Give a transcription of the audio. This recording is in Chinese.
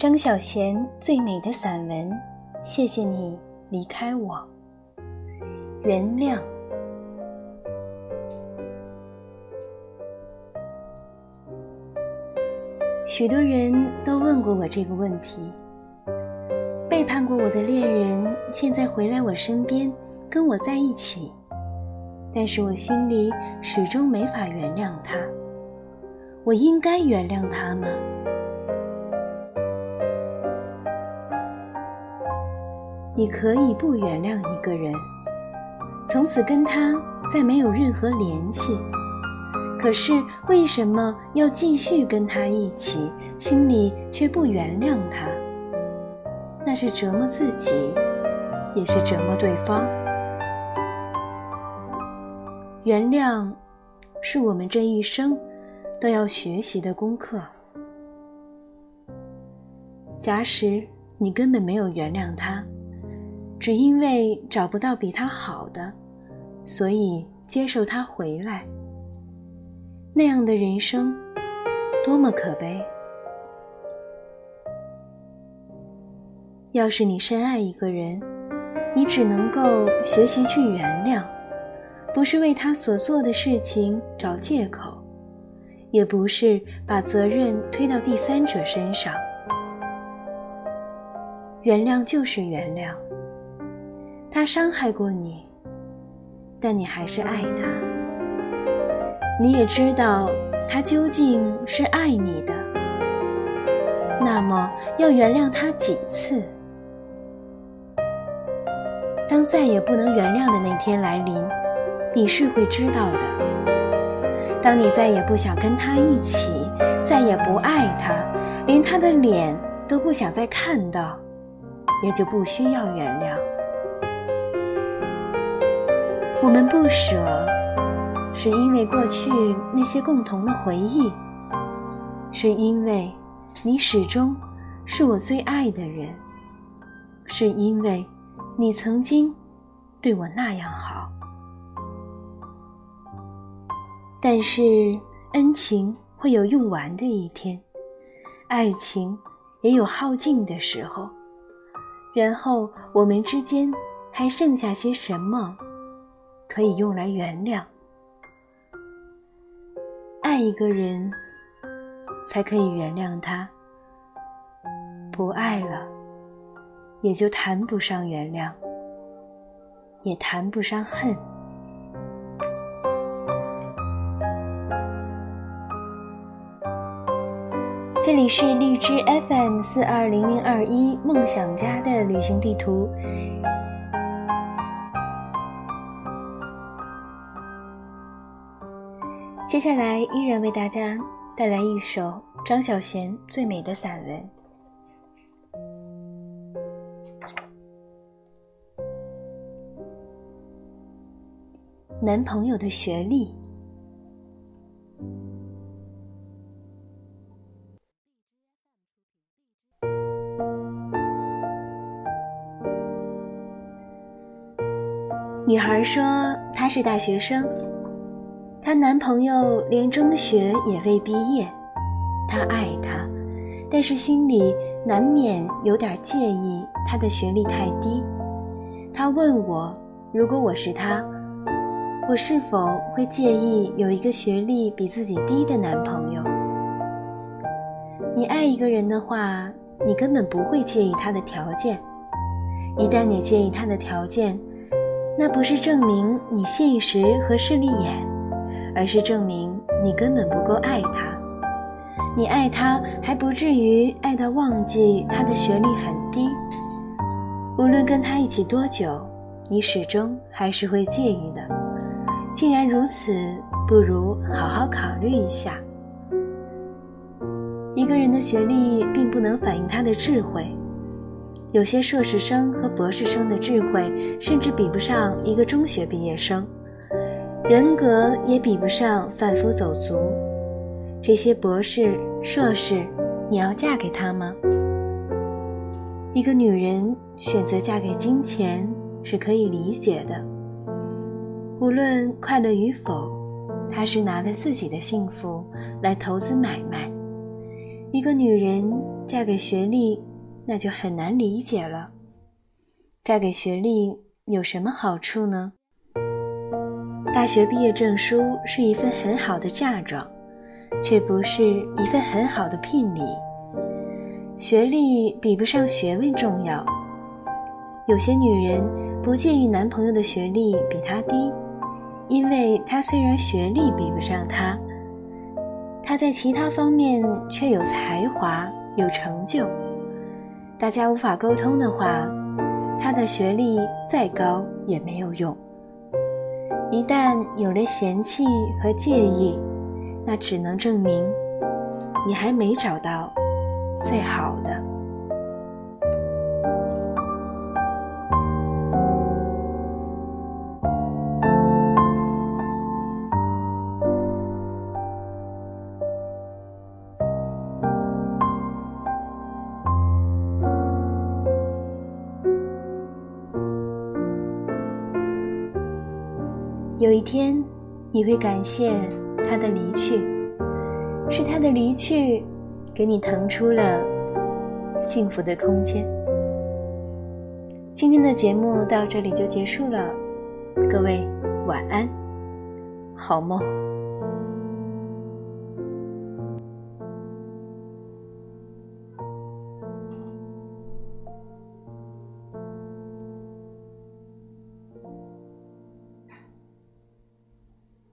张小娴最美的散文，谢谢你离开我。原谅。许多人都问过我这个问题：背叛过我的恋人，现在回来我身边，跟我在一起，但是我心里始终没法原谅他。我应该原谅他吗？你可以不原谅一个人，从此跟他再没有任何联系。可是为什么要继续跟他一起，心里却不原谅他？那是折磨自己，也是折磨对方。原谅，是我们这一生都要学习的功课。假使你根本没有原谅他。只因为找不到比他好的，所以接受他回来。那样的人生，多么可悲！要是你深爱一个人，你只能够学习去原谅，不是为他所做的事情找借口，也不是把责任推到第三者身上。原谅就是原谅。他伤害过你，但你还是爱他。你也知道他究竟是爱你的，那么要原谅他几次？当再也不能原谅的那天来临，你是会知道的。当你再也不想跟他一起，再也不爱他，连他的脸都不想再看到，也就不需要原谅。我们不舍，是因为过去那些共同的回忆，是因为你始终是我最爱的人，是因为你曾经对我那样好。但是恩情会有用完的一天，爱情也有耗尽的时候，然后我们之间还剩下些什么？可以用来原谅，爱一个人，才可以原谅他。不爱了，也就谈不上原谅，也谈不上恨。这里是荔枝 FM 四二零零二一梦想家的旅行地图。接下来依然为大家带来一首张小娴最美的散文《男朋友的学历》。女孩说她是大学生。她男朋友连中学也未毕业，她爱他，但是心里难免有点介意他的学历太低。她问我，如果我是他，我是否会介意有一个学历比自己低的男朋友？你爱一个人的话，你根本不会介意他的条件。一旦你介意他的条件，那不是证明你现实和势利眼。而是证明你根本不够爱他，你爱他还不至于爱到忘记他的学历很低。无论跟他一起多久，你始终还是会介意的。既然如此，不如好好考虑一下。一个人的学历并不能反映他的智慧，有些硕士生和博士生的智慧甚至比不上一个中学毕业生。人格也比不上贩夫走卒，这些博士、硕士，你要嫁给他吗？一个女人选择嫁给金钱是可以理解的，无论快乐与否，她是拿了自己的幸福来投资买卖。一个女人嫁给学历，那就很难理解了。嫁给学历有什么好处呢？大学毕业证书是一份很好的嫁妆，却不是一份很好的聘礼。学历比不上学问重要。有些女人不介意男朋友的学历比她低，因为他虽然学历比不上她，他在其他方面却有才华、有成就。大家无法沟通的话，他的学历再高也没有用。一旦有了嫌弃和介意，那只能证明你还没找到最好的。有一天，你会感谢他的离去，是他的离去，给你腾出了幸福的空间。今天的节目到这里就结束了，各位晚安，好梦。